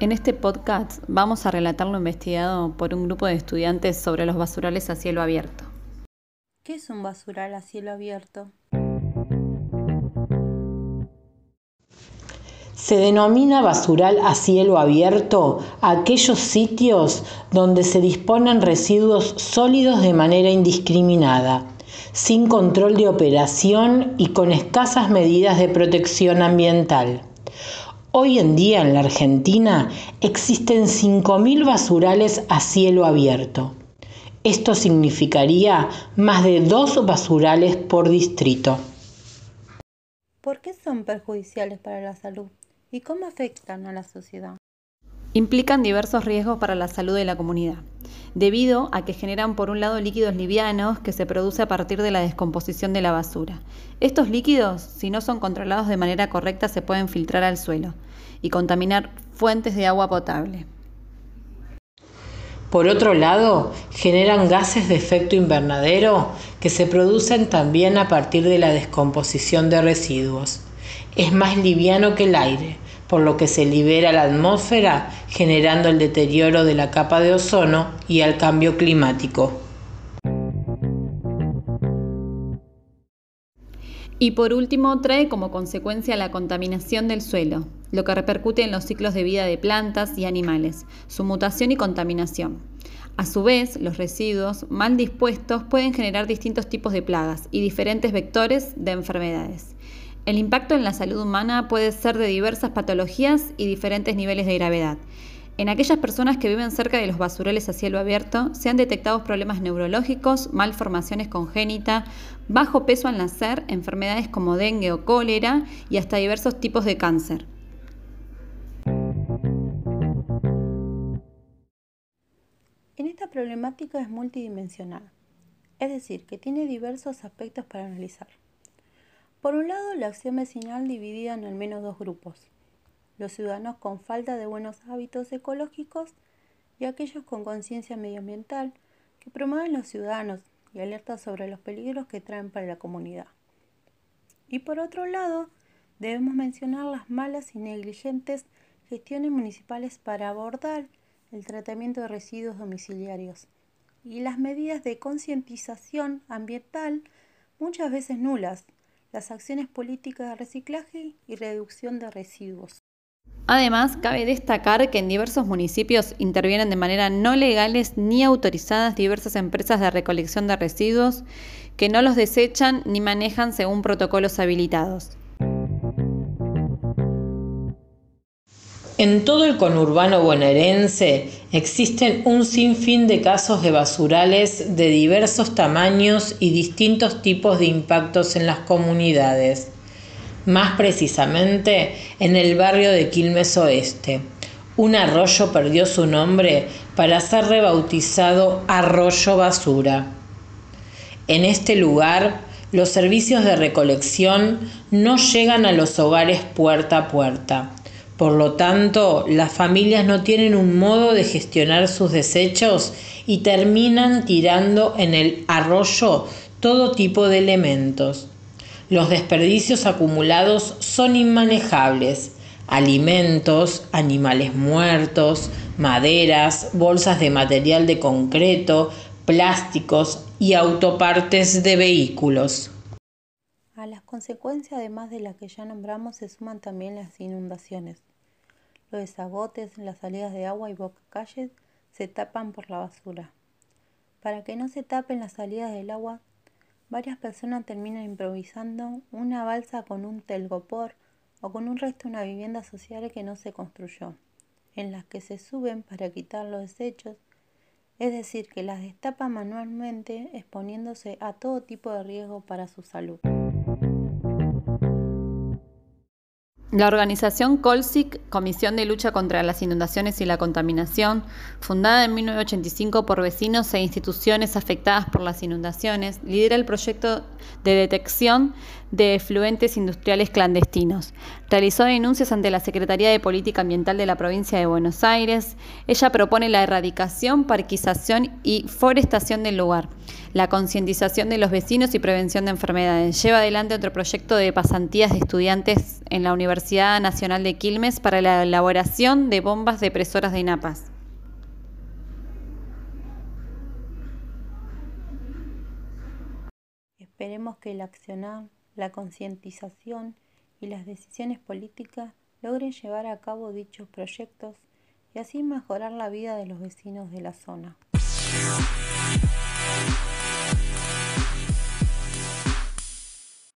En este podcast vamos a relatar lo investigado por un grupo de estudiantes sobre los basurales a cielo abierto. ¿Qué es un basural a cielo abierto? Se denomina basural a cielo abierto a aquellos sitios donde se disponen residuos sólidos de manera indiscriminada, sin control de operación y con escasas medidas de protección ambiental. Hoy en día en la Argentina existen 5.000 basurales a cielo abierto. Esto significaría más de dos basurales por distrito. ¿Por qué son perjudiciales para la salud y cómo afectan a la sociedad? Implican diversos riesgos para la salud de la comunidad, debido a que generan por un lado líquidos livianos que se produce a partir de la descomposición de la basura. Estos líquidos, si no son controlados de manera correcta, se pueden filtrar al suelo y contaminar fuentes de agua potable. Por otro lado, generan gases de efecto invernadero que se producen también a partir de la descomposición de residuos. Es más liviano que el aire, por lo que se libera la atmósfera generando el deterioro de la capa de ozono y el cambio climático. Y por último, trae como consecuencia la contaminación del suelo, lo que repercute en los ciclos de vida de plantas y animales, su mutación y contaminación. A su vez, los residuos mal dispuestos pueden generar distintos tipos de plagas y diferentes vectores de enfermedades. El impacto en la salud humana puede ser de diversas patologías y diferentes niveles de gravedad. En aquellas personas que viven cerca de los basurales a cielo abierto se han detectado problemas neurológicos, malformaciones congénitas, bajo peso al nacer, enfermedades como dengue o cólera y hasta diversos tipos de cáncer. En esta problemática es multidimensional, es decir, que tiene diversos aspectos para analizar. Por un lado, la acción vecinal dividida en al menos dos grupos, los ciudadanos con falta de buenos hábitos ecológicos y aquellos con conciencia medioambiental que promueven los ciudadanos y alertan sobre los peligros que traen para la comunidad. Y por otro lado, debemos mencionar las malas y negligentes gestiones municipales para abordar el tratamiento de residuos domiciliarios y las medidas de concientización ambiental muchas veces nulas, las acciones políticas de reciclaje y reducción de residuos. Además, cabe destacar que en diversos municipios intervienen de manera no legales ni autorizadas diversas empresas de recolección de residuos que no los desechan ni manejan según protocolos habilitados. En todo el conurbano bonaerense existen un sinfín de casos de basurales de diversos tamaños y distintos tipos de impactos en las comunidades más precisamente en el barrio de Quilmes Oeste. Un arroyo perdió su nombre para ser rebautizado Arroyo Basura. En este lugar, los servicios de recolección no llegan a los hogares puerta a puerta. Por lo tanto, las familias no tienen un modo de gestionar sus desechos y terminan tirando en el arroyo todo tipo de elementos, los desperdicios acumulados son inmanejables. Alimentos, animales muertos, maderas, bolsas de material de concreto, plásticos y autopartes de vehículos. A las consecuencias, además de las que ya nombramos, se suman también las inundaciones. Los desagotes, las salidas de agua y bocacalles se tapan por la basura. Para que no se tapen las salidas del agua, varias personas terminan improvisando una balsa con un telgopor o con un resto de una vivienda social que no se construyó, en las que se suben para quitar los desechos, es decir, que las destapan manualmente exponiéndose a todo tipo de riesgo para su salud. La organización COLSIC, Comisión de Lucha contra las Inundaciones y la Contaminación, fundada en 1985 por vecinos e instituciones afectadas por las inundaciones, lidera el proyecto de detección de efluentes industriales clandestinos. Realizó denuncias ante la Secretaría de Política Ambiental de la provincia de Buenos Aires. Ella propone la erradicación, parquización y forestación del lugar, la concientización de los vecinos y prevención de enfermedades. Lleva adelante otro proyecto de pasantías de estudiantes en la Universidad Nacional de Quilmes para la elaboración de bombas depresoras de napas. Esperemos que el accionar, la concientización y las decisiones políticas logren llevar a cabo dichos proyectos y así mejorar la vida de los vecinos de la zona.